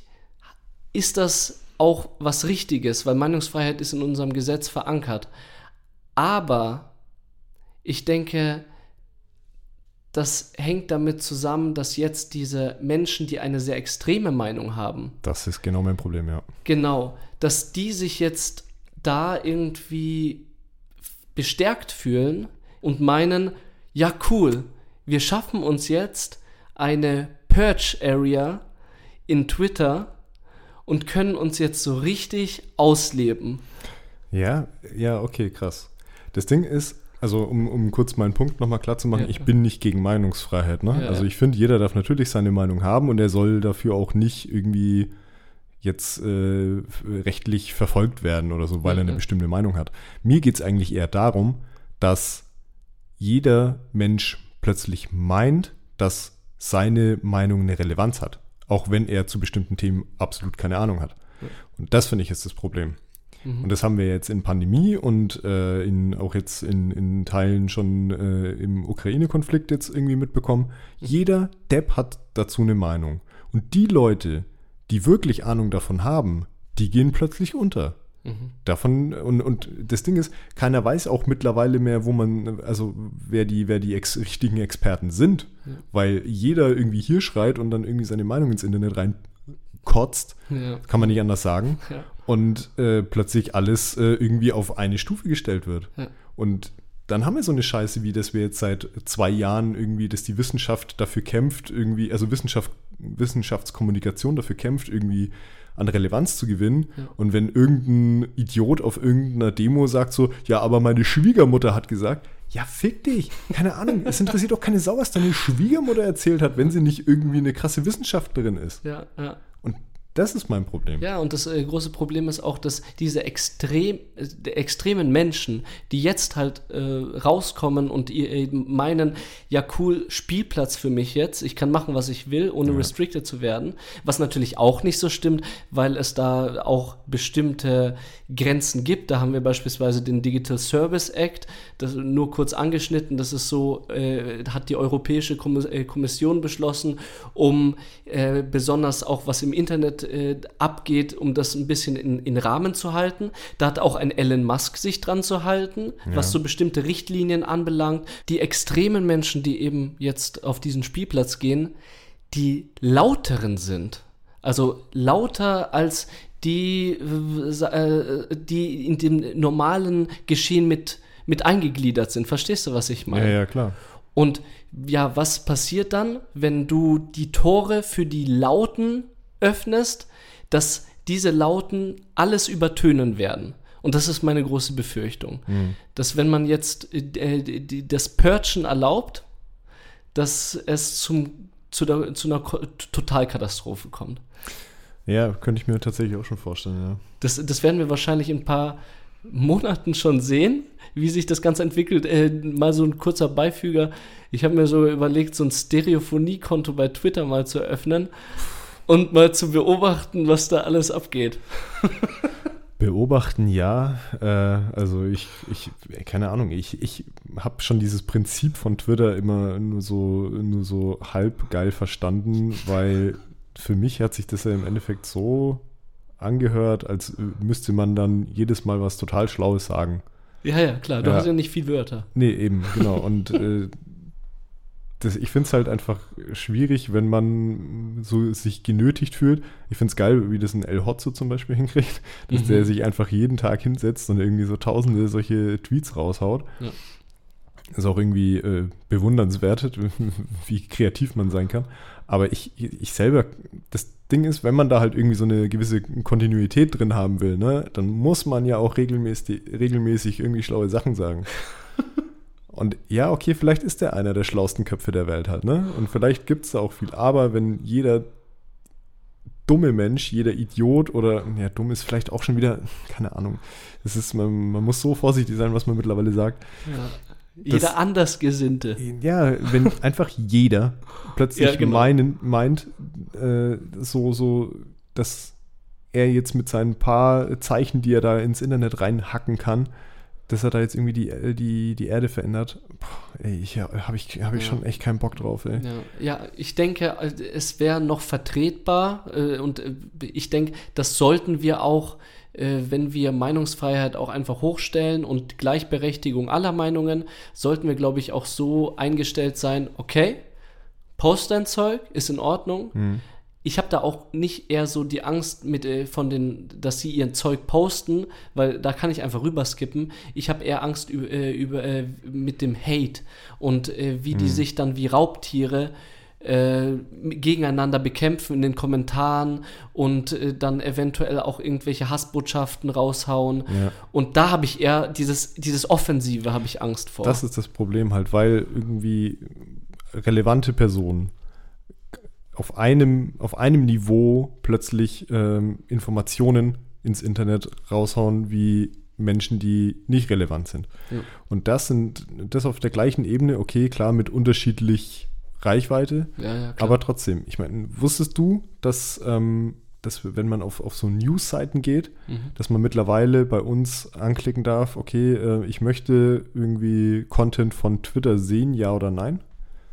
B: ist das auch was Richtiges, weil Meinungsfreiheit ist in unserem Gesetz verankert. Aber ich denke, das hängt damit zusammen, dass jetzt diese Menschen, die eine sehr extreme Meinung haben,
A: Das ist genau mein Problem, ja.
B: genau, dass die sich jetzt da irgendwie bestärkt fühlen und meinen, ja cool, wir schaffen uns jetzt eine Purge Area in Twitter und können uns jetzt so richtig ausleben.
A: Ja, ja, okay, krass. Das Ding ist, also um, um kurz meinen Punkt nochmal klar zu machen,
B: Ja.
A: ich bin nicht gegen Meinungsfreiheit. Ne?
B: Ja,
A: also ich finde, jeder darf natürlich seine Meinung haben und er soll dafür auch nicht irgendwie jetzt äh, rechtlich verfolgt werden oder so, weil er eine bestimmte Meinung hat. Mir geht es eigentlich eher darum, dass jeder Mensch plötzlich meint, dass seine Meinung eine Relevanz hat, auch wenn er zu bestimmten Themen absolut keine Ahnung hat. Und das finde ich ist das Problem.
B: Mhm.
A: Und das haben wir jetzt in Pandemie und äh, in, auch jetzt in, in Teilen schon äh, im Ukraine-Konflikt jetzt irgendwie mitbekommen. Jeder Depp hat dazu eine Meinung. Und die Leute, die wirklich Ahnung davon haben, die gehen plötzlich unter.
B: Mhm.
A: Davon, und, und das Ding ist, keiner weiß auch mittlerweile mehr, wo man, also wer die, wer die ex richtigen Experten sind,
B: Ja.
A: weil jeder irgendwie hier schreit und dann irgendwie seine Meinung ins Internet reinkotzt,
B: Ja.
A: kann man nicht anders sagen
B: Ja.
A: und äh, plötzlich alles äh, irgendwie auf eine Stufe gestellt wird.
B: Ja.
A: Und dann haben wir so eine Scheiße, wie dass wir jetzt seit zwei Jahren irgendwie, dass die Wissenschaft dafür kämpft, irgendwie, also Wissenschaft, Wissenschaftskommunikation dafür kämpft, irgendwie an Relevanz zu gewinnen.
B: Ja.
A: Und wenn irgendein Idiot auf irgendeiner Demo sagt so, ja, aber meine Schwiegermutter hat gesagt, ja, fick dich. Keine Ahnung. Es interessiert doch keine Sau, was deine Schwiegermutter erzählt hat, wenn sie nicht irgendwie eine krasse Wissenschaftlerin ist.
B: Ja, ja.
A: Das ist mein Problem.
B: Ja, und das äh, große Problem ist auch, dass diese extrem, äh, extremen Menschen, die jetzt halt äh, rauskommen und ihr, äh, meinen, ja cool, Spielplatz für mich jetzt, ich kann machen, was ich will, ohne
A: Ja.
B: restricted zu werden, was natürlich auch nicht so stimmt, weil es da auch bestimmte Grenzen gibt. Da haben wir beispielsweise den Digital Service Act, das nur kurz angeschnitten, das ist so, äh, hat die Europäische äh, Kommission beschlossen, um äh, besonders auch was im Internet äh, abgeht, um das ein bisschen in, in Rahmen zu halten. Da hat auch ein Elon Musk sich dran zu halten, was so bestimmte Richtlinien anbelangt. Die extremen Menschen, die eben jetzt auf diesen Spielplatz gehen, die lauteren sind. Also lauter als die, äh, die in dem normalen Geschehen mit, mit eingegliedert sind. Verstehst du, was ich meine?
A: Ja, ja, klar.
B: Und ja, was passiert dann, wenn du die Tore für die Lauten öffnest, dass diese Lauten alles übertönen werden? Und das ist meine große Befürchtung, dass wenn man jetzt äh, die, das Purgen erlaubt, dass es zum, zu, der, zu einer Totalkatastrophe kommt.
A: Ja, könnte ich mir tatsächlich auch schon vorstellen, ja.
B: Das, das werden wir wahrscheinlich in ein paar Monaten schon sehen, wie sich das Ganze entwickelt. Äh, mal so ein kurzer Beifüger. Ich habe mir so überlegt, so ein Stereophonie-Konto bei Twitter mal zu öffnen und mal zu beobachten, was da alles abgeht.
A: Beobachten ja, äh, also ich, ich, keine Ahnung, ich, ich habe schon dieses Prinzip von Twitter immer nur so, nur so halb geil verstanden, weil für mich hat sich das ja im Endeffekt so angehört, als äh, müsste man dann jedes Mal was total Schlaues sagen.
B: Ja, ja, klar, du
A: Ja.
B: hast ja nicht viel Wörter.
A: Nee, eben, genau. Und äh, das, ich finde es halt einfach schwierig, wenn man so sich genötigt fühlt. Ich finde es geil, wie das ein El Hotzo zum Beispiel hinkriegt, dass
B: Mhm.
A: der sich einfach jeden Tag hinsetzt und irgendwie so tausende solche Tweets raushaut.
B: Ja.
A: Ist auch irgendwie äh, bewundernswert, wie kreativ man sein kann. Aber ich, ich selber, das Ding ist, wenn man da halt irgendwie so eine gewisse Kontinuität drin haben will, ne, dann muss man ja auch regelmäßig, regelmäßig irgendwie schlaue Sachen sagen. Und ja, okay, vielleicht ist der einer der schlauesten Köpfe der Welt halt, ne? Und vielleicht gibt es da auch viel. Aber wenn jeder dumme Mensch, jeder Idiot oder, ja, dumm ist vielleicht auch schon wieder, keine Ahnung. Das ist, man, man muss so vorsichtig sein, was man mittlerweile sagt.
B: Ja. Jeder Andersgesinnte.
A: Ja, wenn einfach jeder plötzlich
B: Ja, genau.
A: meinen, meint, äh, so, so, dass er jetzt mit seinen paar Zeichen, die er da ins Internet reinhacken kann, dass er da jetzt irgendwie die, die, die Erde verändert. Puh, ey, ich, ja, habe ich, hab ich
B: Ja.
A: schon echt keinen Bock drauf, ey.
B: Ja, ja, ich denke, äh, es wäre noch vertretbar äh, und äh, ich denke, das sollten wir auch, äh, wenn wir Meinungsfreiheit auch einfach hochstellen und Gleichberechtigung aller Meinungen, sollten wir, glaube ich, auch so eingestellt sein, okay, post dein Zeug, ist in Ordnung.
A: Hm.
B: Ich habe da auch nicht eher so die Angst mit äh, von den, dass sie ihr Zeug posten, weil da kann ich einfach rüberskippen. Ich habe eher Angst über, äh, über äh, mit dem Hate und äh, wie die sich dann wie Raubtiere äh, gegeneinander bekämpfen in den Kommentaren und äh, dann eventuell auch irgendwelche Hassbotschaften raushauen.
A: Ja.
B: Und da habe ich eher dieses, dieses Offensive habe ich Angst vor.
A: Das ist das Problem halt, weil irgendwie relevante Personen auf einem, auf einem Niveau plötzlich ähm, Informationen ins Internet raushauen wie Menschen, die nicht relevant sind.
B: Ja.
A: Und das sind das auf der gleichen Ebene, okay, klar, mit unterschiedlich Reichweite,
B: ja, ja,
A: aber trotzdem, ich meine, wusstest du, dass, ähm, dass wenn man auf, auf so News-Seiten geht,
B: Mhm.
A: dass man mittlerweile bei uns anklicken darf, okay, äh, ich möchte irgendwie Content von Twitter sehen, ja oder nein?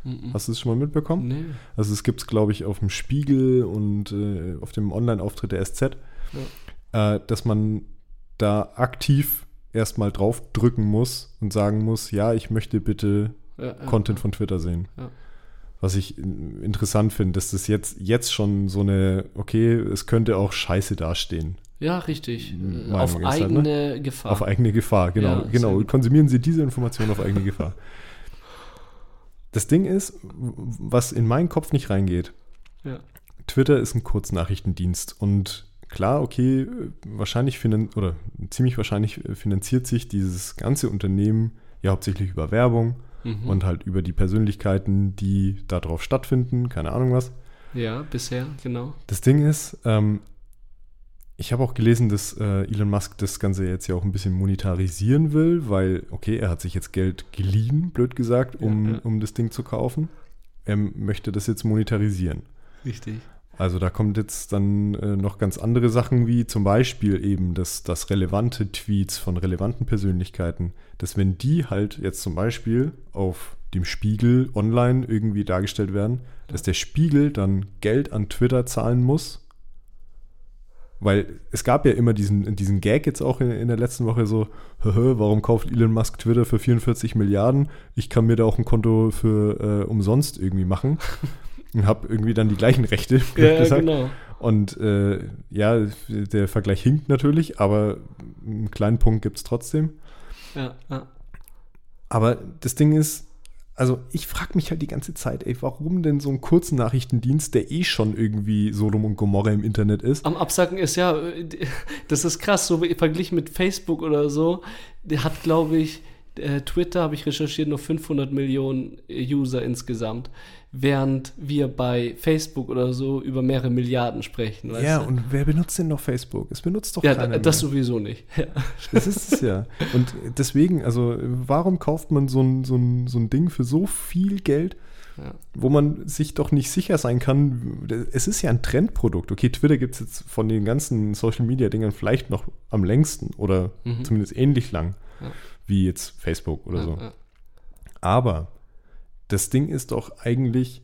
B: Mhm.
A: Hast du es schon mal mitbekommen?
B: Nee.
A: Also es gibt es, glaube ich, auf dem Spiegel und äh, auf dem Online-Auftritt der SZ, äh, dass man da aktiv erstmal drauf drücken muss und sagen muss, ja, ich möchte bitte
B: Ja, ja.
A: Content von Twitter sehen.
B: Ja.
A: Was ich äh, interessant finde, dass das jetzt, jetzt schon so eine, okay, es könnte auch scheiße dastehen.
B: Ja, richtig.
A: Meinung
B: auf
A: ist halt,
B: eigene Gefahr.
A: Auf eigene Gefahr, genau.
B: Ja,
A: genau. Konsumieren Sie diese Information auf eigene Gefahr. Das Ding ist, was in meinen Kopf nicht reingeht,
B: ja.
A: Twitter ist ein Kurznachrichtendienst und klar, okay, wahrscheinlich oder ziemlich wahrscheinlich finanziert sich dieses ganze Unternehmen ja hauptsächlich über Werbung
B: Mhm.
A: und halt über die Persönlichkeiten, die darauf stattfinden, keine Ahnung was.
B: ja, bisher, genau.
A: Das Ding ist, ähm, ich habe auch gelesen, dass äh, Elon Musk das Ganze jetzt ja auch ein bisschen monetarisieren will, weil, okay, er hat sich jetzt Geld geliehen, blöd gesagt, um,
B: Ja, ja.
A: um das Ding zu kaufen. Er möchte das jetzt monetarisieren.
B: Richtig.
A: Also da kommt jetzt dann äh, noch ganz andere Sachen, wie zum Beispiel eben, dass, dass relevante Tweets von relevanten Persönlichkeiten, dass wenn die halt jetzt zum Beispiel auf dem Spiegel online irgendwie dargestellt werden, dass der Spiegel dann Geld an Twitter zahlen muss. Weil es gab ja immer diesen, diesen Gag jetzt auch in, in der letzten Woche so, "Hä, warum kauft Elon Musk Twitter für 44 Milliarden? Ich kann mir da auch ein Konto für äh, umsonst irgendwie machen. Und habe irgendwie dann die gleichen Rechte,
B: Ja,
A: gesagt.
B: genau.
A: Und äh, ja, der Vergleich hinkt natürlich, aber einen kleinen Punkt gibt es trotzdem.
B: Ja, ja.
A: Aber das Ding ist, also ich frage mich halt die ganze Zeit, ey, warum denn so ein kurzen Nachrichtendienst, der eh schon irgendwie Sodom und Gomorra im Internet ist?
B: Am Absacken ist ja, das ist krass, so wie- verglichen mit Facebook oder so, der hat, glaube ich, äh, Twitter, habe ich recherchiert, nur 500 Millionen User insgesamt, während wir bei Facebook oder so über mehrere Milliarden sprechen.
A: Ja,
B: du?
A: und wer benutzt denn noch Facebook? Es benutzt doch
B: ja,
A: keiner
B: das
A: mehr.
B: sowieso nicht. Ja.
A: Das ist es ja. Und deswegen, also warum kauft man so ein, so, ein, so ein Ding für so viel Geld,
B: Ja.
A: wo man sich doch nicht sicher sein kann? Es ist ja ein Trendprodukt. Okay, Twitter gibt es jetzt von den ganzen Social-Media-Dingern vielleicht noch am längsten oder
B: Mhm.
A: zumindest ähnlich lang
B: Ja.
A: wie jetzt Facebook oder
B: Ja,
A: so.
B: ja.
A: Aber das Ding ist doch eigentlich,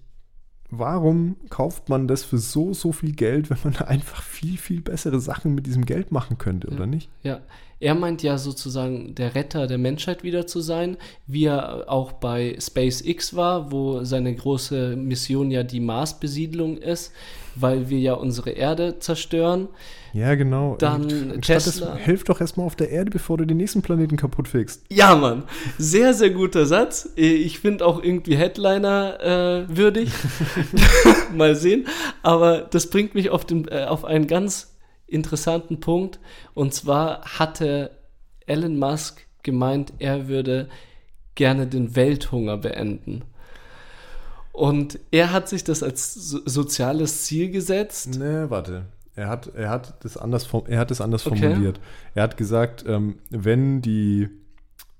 A: warum kauft man das für so, so viel Geld, wenn man einfach viel, viel bessere Sachen mit diesem Geld machen könnte, oder nicht?
B: Ja, er meint ja sozusagen der Retter der Menschheit wieder zu sein, wie er auch bei SpaceX war, wo seine große Mission ja die Marsbesiedlung ist, weil wir ja unsere Erde zerstören.
A: Ja, genau.
B: Dann
A: Und statt
B: Tesla.
A: Das, helf doch erstmal auf der Erde, bevor du den nächsten Planeten kaputt fickst.
B: Ja, Mann, sehr, sehr guter Satz. Ich finde auch irgendwie Headliner äh, würdig. Mal sehen. Aber das bringt mich auf, den, äh, auf einen ganz interessanten Punkt. Und zwar hatte Elon Musk gemeint, er würde gerne den Welthunger beenden. Und er hat sich das als so soziales Ziel gesetzt.
A: Ne, warte. Er hat, er hat das anders, er hat das anders
B: Okay.
A: formuliert. Er hat gesagt, ähm, wenn die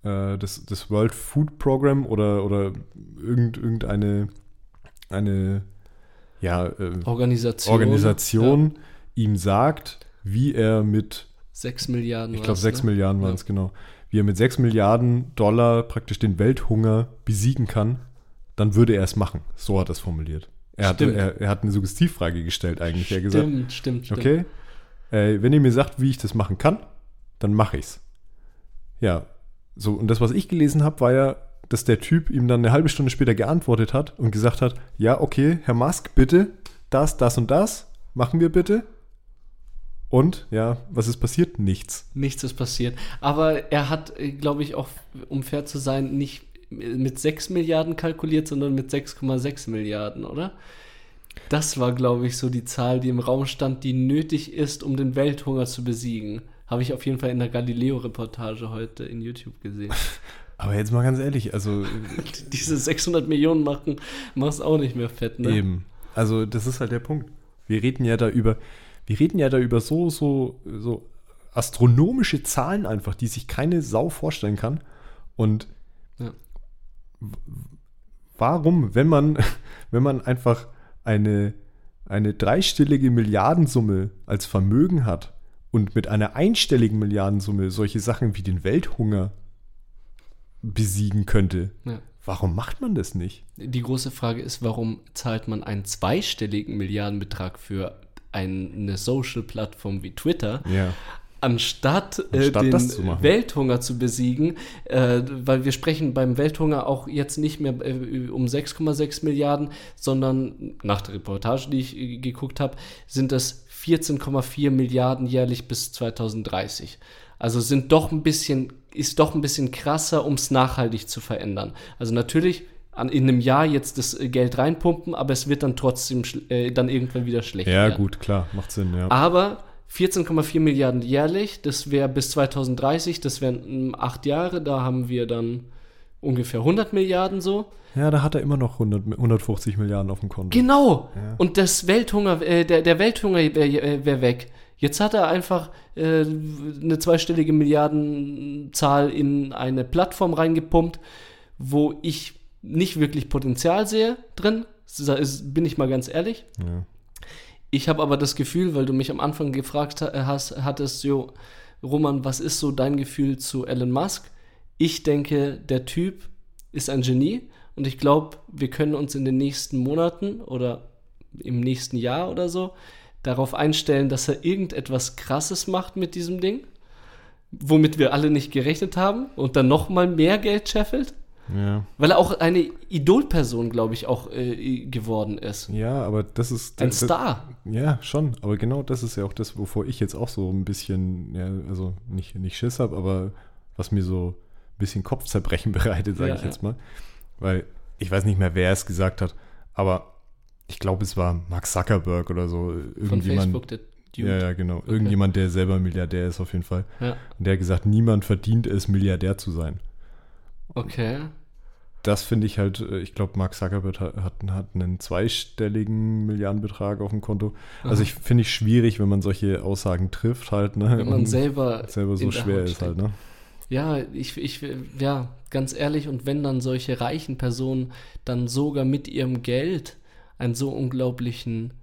A: äh, das, das World Food Program oder, oder irgend, irgendeine eine, ja, äh,
B: Organisation.
A: Organisation
B: Ja,
A: ihm sagt, wie er mit,
B: 6 Milliarden.
A: ich glaube,
B: war's,
A: 6
B: ne?
A: Milliarden waren
B: Ja.
A: es genau, wie er mit 6 Milliarden Dollar praktisch den Welthunger besiegen kann, dann würde er es machen. So hat er es formuliert. Er hat, er, er hat eine Suggestivfrage gestellt eigentlich. Er hat gesagt,
B: Stimmt, stimmt, stimmt.
A: okay, äh, wenn ihr mir sagt, wie ich das machen kann, dann mache ich's. Ja, so, und das, was ich gelesen habe, war ja, dass der Typ ihm dann eine halbe Stunde später geantwortet hat und gesagt hat, ja, okay, Herr Musk, bitte, das, das und das, machen wir bitte. Und, ja, was ist passiert? Nichts.
B: Nichts ist passiert. Aber er hat, glaube ich, auch, um fair zu sein, nicht mit 6 Milliarden kalkuliert, sondern mit 6,6 Milliarden, oder? Das war, glaube ich, so die Zahl, die im Raum stand, die nötig ist, um den Welthunger zu besiegen. Habe ich auf jeden Fall in der Galileo-Reportage heute in YouTube gesehen.
A: Aber jetzt mal ganz ehrlich, also
B: Diese 600 Millionen machen, machst auch nicht mehr fett, ne?
A: Eben. Also das ist halt der Punkt. Wir reden ja da über, wir reden ja da über so, so, so astronomische Zahlen einfach, die sich keine Sau vorstellen kann. Und warum, wenn man, wenn man einfach eine, eine dreistellige Milliardensumme als Vermögen hat und mit einer einstelligen Milliardensumme solche Sachen wie den Welthunger besiegen könnte,
B: Ja.
A: warum macht man das nicht?
B: Die große Frage ist, warum zahlt man einen zweistelligen Milliardenbetrag für eine Social-Plattform wie Twitter,
A: Ja.
B: Anstatt, äh,
A: Anstatt
B: den
A: das zu.
B: Welthunger zu besiegen, äh, weil wir sprechen beim Welthunger auch jetzt nicht mehr äh, um 6,6 Milliarden, sondern nach der Reportage, die ich äh, geguckt habe, sind es 14,4 Milliarden jährlich bis 2030. Also sind doch ein bisschen, ist doch ein bisschen krasser, um es nachhaltig zu verändern. Also natürlich an, in einem Jahr jetzt das äh, Geld reinpumpen, aber es wird dann trotzdem äh, dann irgendwann wieder schlecht.
A: Ja, werden. gut, klar, macht Sinn, ja.
B: Aber 14,4 Milliarden jährlich, das wäre bis 2030, das wären acht Jahre, da haben wir dann ungefähr 100 Milliarden so.
A: Ja, da hat er immer noch 100, 150 Milliarden auf dem Konto.
B: Genau. Ja. Und das Welthunger, äh, der, der Welthunger wäre wär weg. Jetzt hat er einfach äh, eine zweistellige Milliardenzahl in eine Plattform reingepumpt, wo ich nicht wirklich Potenzial sehe drin. Bin ich mal ganz ehrlich. Ja. Ich habe aber das Gefühl, weil du mich am Anfang gefragt hast, hattest, jo, Roman, was ist so dein Gefühl zu Elon Musk? Ich denke, der Typ ist ein Genie und ich glaube, wir können uns in den nächsten Monaten oder im nächsten Jahr oder so darauf einstellen, dass er irgendetwas Krasses macht mit diesem Ding, womit wir alle nicht gerechnet haben und dann nochmal mehr Geld scheffelt. Ja. Weil er auch eine Idolperson, glaube ich, auch äh, geworden ist.
A: Ja, aber das ist.
B: Ein das, Star.
A: Ja, schon. Aber genau das ist ja auch das, wovor ich jetzt auch so ein bisschen, ja, also nicht, nicht Schiss habe, aber was mir so ein bisschen Kopfzerbrechen bereitet, sage ja, ich jetzt mal. Weil ich weiß nicht mehr, wer es gesagt hat, aber ich glaube, es war Mark Zuckerberg oder so. Irgendjemand, Von Facebook, der Dude. Ja, ja, genau. Okay. Irgendjemand, der selber Milliardär ist auf jeden Fall. Und der hat gesagt, niemand verdient es, Milliardär zu sein.
B: Okay.
A: Das finde ich halt, äh, ich glaube, Mark Zuckerberg hat, hat einen zweistelligen Milliardenbetrag auf dem Konto. Also ich finde ich schwierig, wenn man solche Aussagen trifft halt, ne?
B: Wenn man selber,
A: selber so schwer ist halt, ne?
B: Ja, ich, ich, ja, ganz ehrlich, und wenn dann solche reichen Personen dann sogar mit ihrem Geld einen so unglaublichen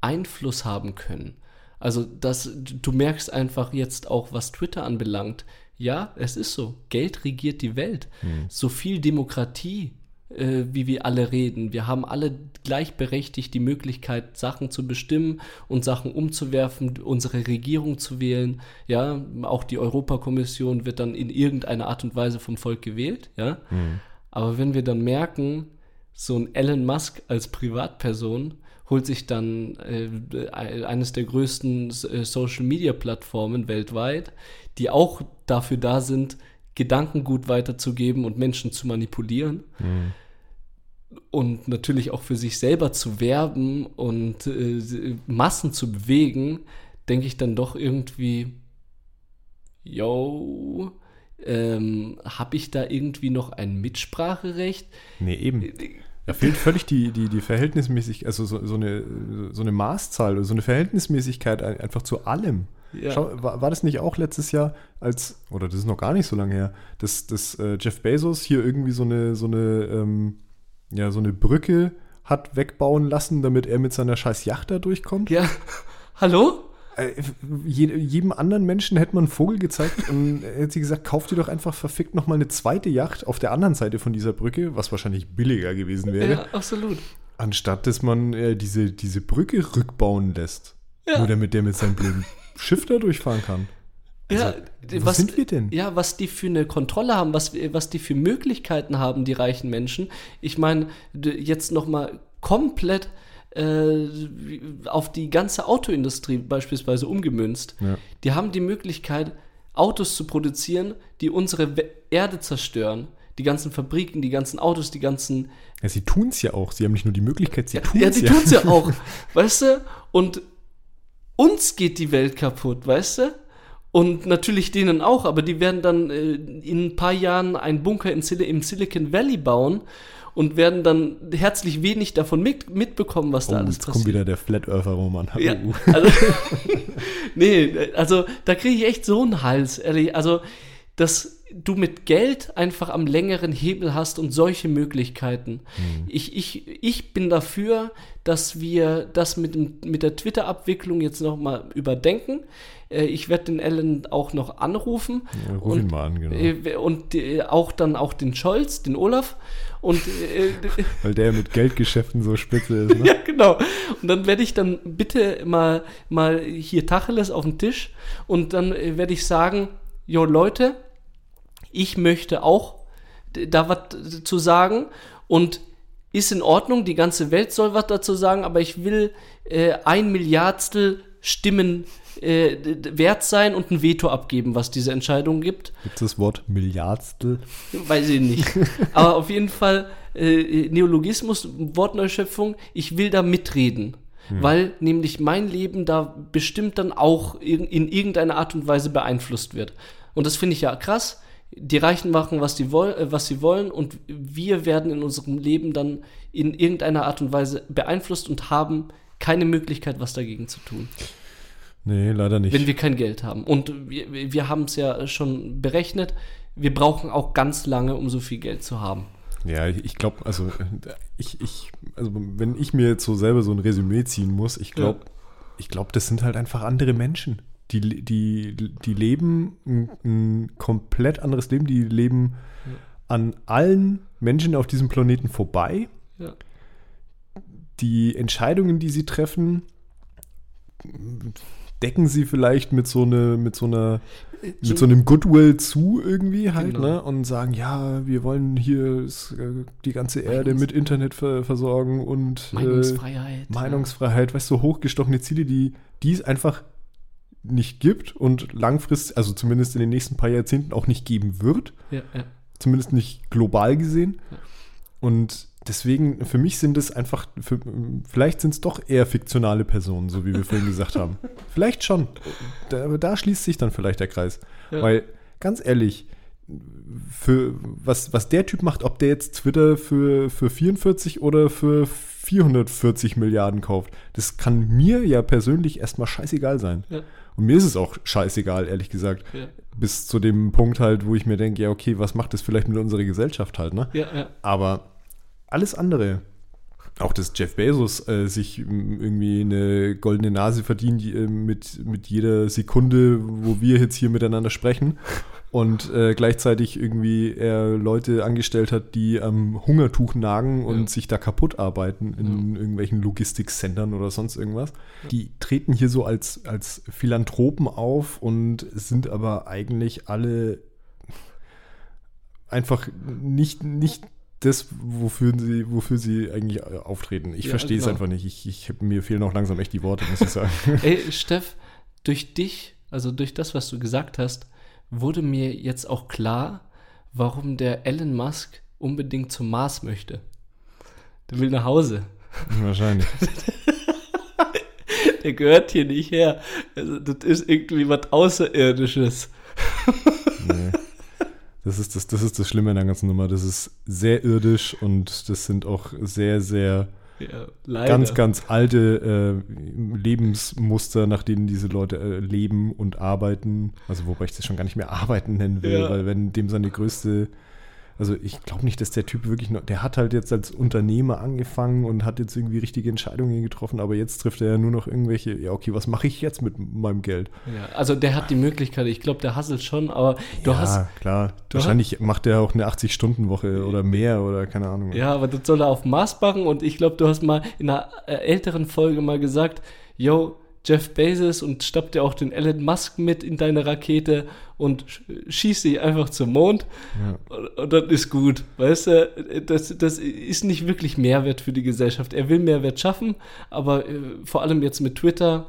B: Einfluss haben können. Also, das, du merkst einfach jetzt auch, was Twitter anbelangt, ja, es ist so. Geld regiert die Welt. Hm. So viel Demokratie, äh, wie wir alle reden. Wir haben alle gleichberechtigt die Möglichkeit, Sachen zu bestimmen und Sachen umzuwerfen, unsere Regierung zu wählen. Ja, auch die Europakommission wird dann in irgendeiner Art und Weise vom Volk gewählt. Ja, hm. aber wenn wir dann merken, so ein Elon Musk als Privatperson holt sich dann äh, eines der größten äh, Social-Media-Plattformen weltweit, die auch dafür da sind, Gedankengut weiterzugeben und Menschen zu manipulieren. Mhm. Und natürlich auch für sich selber zu werben und äh, Massen zu bewegen, denke ich dann doch irgendwie, yo, ähm, habe ich da irgendwie noch ein Mitspracherecht?
A: Nee, eben. Da fehlt völlig die, die, die Verhältnismäßigkeit, also so, so, eine, so eine Maßzahl, so eine Verhältnismäßigkeit einfach zu allem. Ja. Schau, war, war, das nicht auch letztes Jahr, als, oder das ist noch gar nicht so lange her, dass, dass äh, Jeff Bezos hier irgendwie so eine, so eine, ähm, ja, so eine Brücke hat wegbauen lassen, damit er mit seiner scheiß Yacht da durchkommt?
B: Ja. Hallo?
A: Äh, jedem anderen Menschen hätte man einen Vogel gezeigt und hätte sie gesagt, kauf dir doch einfach verfickt nochmal eine zweite Yacht auf der anderen Seite von dieser Brücke, was wahrscheinlich billiger gewesen wäre. Ja,
B: absolut.
A: Anstatt dass man äh, diese, diese Brücke rückbauen lässt. Ja. Nur damit der mit seinem blöden Schiff da durchfahren kann.
B: Also, ja, wo was sind wir denn? Ja, was die für eine Kontrolle haben, was, was die für Möglichkeiten haben, die reichen Menschen. Ich meine, jetzt nochmal komplett äh, auf die ganze Autoindustrie beispielsweise umgemünzt. Ja. Die haben die Möglichkeit, Autos zu produzieren, die unsere Erde zerstören. Die ganzen Fabriken, die ganzen Autos, die ganzen.
A: Ja, sie tun es ja auch. Sie haben nicht nur die Möglichkeit, sie
B: ja, tun es ja. Ja, sie tun es ja auch. weißt du? Und uns geht die Welt kaputt, weißt du? Und natürlich denen auch, aber die werden dann äh, in ein paar Jahren einen Bunker in Sil im Silicon Valley bauen und werden dann herzlich wenig davon mit, mitbekommen, was oh, da alles
A: jetzt passiert. kommt wieder der Flat Earther Roman. Ja,
B: also, nee, also da kriege ich echt so einen Hals, ehrlich. Also, dass du mit Geld einfach am längeren Hebel hast und solche Möglichkeiten. Mhm. Ich, ich, ich bin dafür, dass wir das mit, dem, mit der Twitter-Abwicklung jetzt nochmal überdenken. Äh, ich werde den Ellen auch noch anrufen.
A: Ja, ruf und, ihn mal an, genau.
B: Äh, und äh, auch dann auch den Scholz, den Olaf. Und,
A: Weil der mit Geldgeschäften so spitze ist.
B: Ne? ja, genau. Und dann werde ich dann bitte mal, mal hier Tacheles auf den Tisch und dann werde ich sagen, jo Leute, ich möchte auch da was zu sagen und ist in Ordnung, die ganze Welt soll was dazu sagen, aber ich will äh, ein Milliardstel Stimmen äh, wert sein und ein Veto abgeben, was diese Entscheidung gibt.
A: Gibt es das Wort Milliardstel?
B: Weiß ich nicht. Aber auf jeden Fall äh, Neologismus, Wortneuschöpfung, ich will da mitreden. Hm. Weil nämlich mein Leben da bestimmt dann auch in, in irgendeiner Art und Weise beeinflusst wird. Und das finde ich ja krass. Die Reichen machen, was, die woll äh, was sie wollen, und wir werden in unserem Leben dann in irgendeiner Art und Weise beeinflusst und haben keine Möglichkeit, was dagegen zu tun.
A: Nee, leider nicht.
B: Wenn wir kein Geld haben. Und wir, wir haben es ja schon berechnet, wir brauchen auch ganz lange, um so viel Geld zu haben.
A: Ja, ich glaube, also ich, ich, also wenn ich mir jetzt so selber so ein Resümee ziehen muss, ich glaube, ja. ich glaube, das sind halt einfach andere Menschen. Die, die, die leben ein, ein komplett anderes Leben, die leben ja. an allen Menschen auf diesem Planeten vorbei. Ja. Die Entscheidungen, die sie treffen, decken sie vielleicht mit so, eine, mit so einer mit so einem Goodwill zu irgendwie halt, genau. ne? Und sagen, ja, wir wollen hier äh, die ganze Erde Meinungs mit Internet ver versorgen und
B: Meinungsfreiheit.
A: Äh, Meinungsfreiheit, ja. weißt du, so hochgestochene Ziele, die, die es einfach nicht gibt und langfristig, also zumindest in den nächsten paar Jahrzehnten auch nicht geben wird. Ja, ja. Zumindest nicht global gesehen. Und deswegen, für mich sind es einfach, für, vielleicht sind es doch eher fiktionale Personen, so wie wir vorhin gesagt haben. Vielleicht schon. Da, da, schließt sich dann vielleicht der Kreis. Ja. Weil, ganz ehrlich, für was, was der Typ macht, ob der jetzt Twitter für, für 44 oder für 440 Milliarden kauft, das kann mir ja persönlich erstmal scheißegal sein. Ja. Und mir ist es auch scheißegal, ehrlich gesagt. Ja. Bis zu dem Punkt halt, wo ich mir denke, ja, okay, was macht das vielleicht mit unserer Gesellschaft halt, ne? Ja, ja. Aber alles andere, auch dass Jeff Bezos äh, sich irgendwie eine goldene Nase verdient äh, mit, mit jeder Sekunde, wo wir jetzt hier miteinander sprechen. Und äh, gleichzeitig irgendwie er Leute angestellt hat, die am Hungertuch nagen und ja. sich da kaputt arbeiten in ja. irgendwelchen Logistikcentern oder sonst irgendwas. Die treten hier so als, als Philanthropen auf und sind aber eigentlich alle einfach nicht, nicht das, wofür sie, wofür sie eigentlich äh, auftreten. Ich ja, verstehe genau. es einfach nicht. Ich, ich, mir fehlen auch langsam echt die Worte, muss ich sagen.
B: Ey, Steff, durch dich, also durch das, was du gesagt hast, wurde mir jetzt auch klar, warum der Elon Musk unbedingt zum Mars möchte. Der will nach Hause.
A: Wahrscheinlich.
B: der gehört hier nicht her. Also, das ist irgendwie was Außerirdisches.
A: Nee. Das ist das, das ist das Schlimme in der ganzen Nummer. Das ist sehr irdisch und das sind auch sehr, sehr ja, ganz, ganz alte äh, Lebensmuster, nach denen diese Leute äh, leben und arbeiten. Also wobei ich das schon gar nicht mehr arbeiten nennen will, ja. weil wenn dem seine größte also ich glaube nicht, dass der Typ wirklich noch, der hat halt jetzt als Unternehmer angefangen und hat jetzt irgendwie richtige Entscheidungen getroffen, aber jetzt trifft er ja nur noch irgendwelche, ja okay, was mache ich jetzt mit meinem Geld?
B: Ja, also der hat die Möglichkeit, ich glaube, der hasselt schon, aber du ja, hast...
A: klar, wahrscheinlich hast, macht er auch eine 80-Stunden-Woche oder mehr oder keine Ahnung.
B: Ja, aber das soll er auf Maß machen und ich glaube, du hast mal in einer äh, älteren Folge mal gesagt, yo, Jeff Bezos und stoppt dir auch den Elon Musk mit in deine Rakete und schießt dich einfach zum Mond ja. und, und dann ist gut. Weißt du, das, das ist nicht wirklich Mehrwert für die Gesellschaft. Er will Mehrwert schaffen, aber äh, vor allem jetzt mit Twitter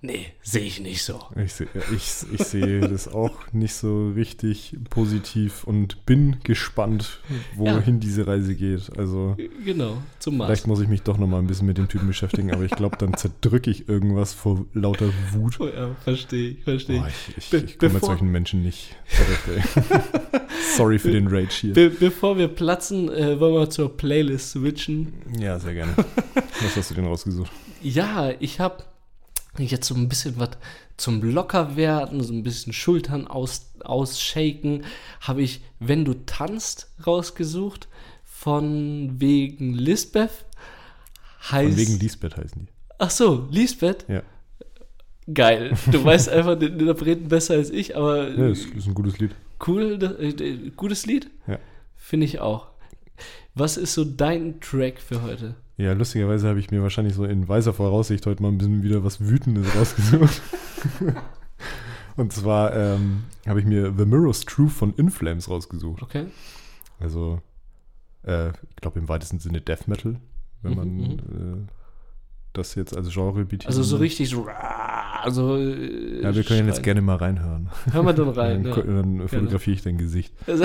B: Nee, sehe ich nicht so.
A: Ich, seh, ich, ich sehe das auch nicht so richtig positiv und bin gespannt, wohin ja. diese Reise geht. Also
B: genau, zum
A: Mars. Vielleicht muss ich mich doch noch mal ein bisschen mit dem Typen beschäftigen, aber ich glaube, dann zerdrücke ich irgendwas vor lauter Wut.
B: Oh ja, verstehe ich, verstehe
A: oh, ich. ich, ich komme mit solchen Menschen nicht Sorry für den Rage hier.
B: Be bevor wir platzen, äh, wollen wir zur Playlist switchen.
A: Ja, sehr gerne. Was hast du denn rausgesucht?
B: Ja, ich habe jetzt so ein bisschen was zum Lockerwerden, so ein bisschen Schultern aus, ausshaken, habe ich Wenn du tanzt rausgesucht von wegen Lisbeth.
A: Heißt, von wegen Lisbeth heißen die.
B: Ach so, Lisbeth?
A: Ja.
B: Geil. Du weißt einfach den Interpreten besser als ich, aber.
A: Ja, das ist ein gutes Lied.
B: Cool, äh, gutes Lied?
A: Ja.
B: Finde ich auch. Was ist so dein Track für heute?
A: Ja, lustigerweise habe ich mir wahrscheinlich so in weiser Voraussicht heute mal ein bisschen wieder was Wütendes rausgesucht. Und zwar ähm, habe ich mir The Mirror's Truth von Inflames rausgesucht.
B: Okay.
A: Also, äh, ich glaube im weitesten Sinne Death Metal, wenn mhm, man mhm. äh, das jetzt als Genre betiteln.
B: Also so richtig so. Also,
A: ja, wir können jetzt gerne mal reinhören.
B: Hören wir dann rein.
A: dann,
B: ja.
A: dann fotografiere ich dein Gesicht.
B: Also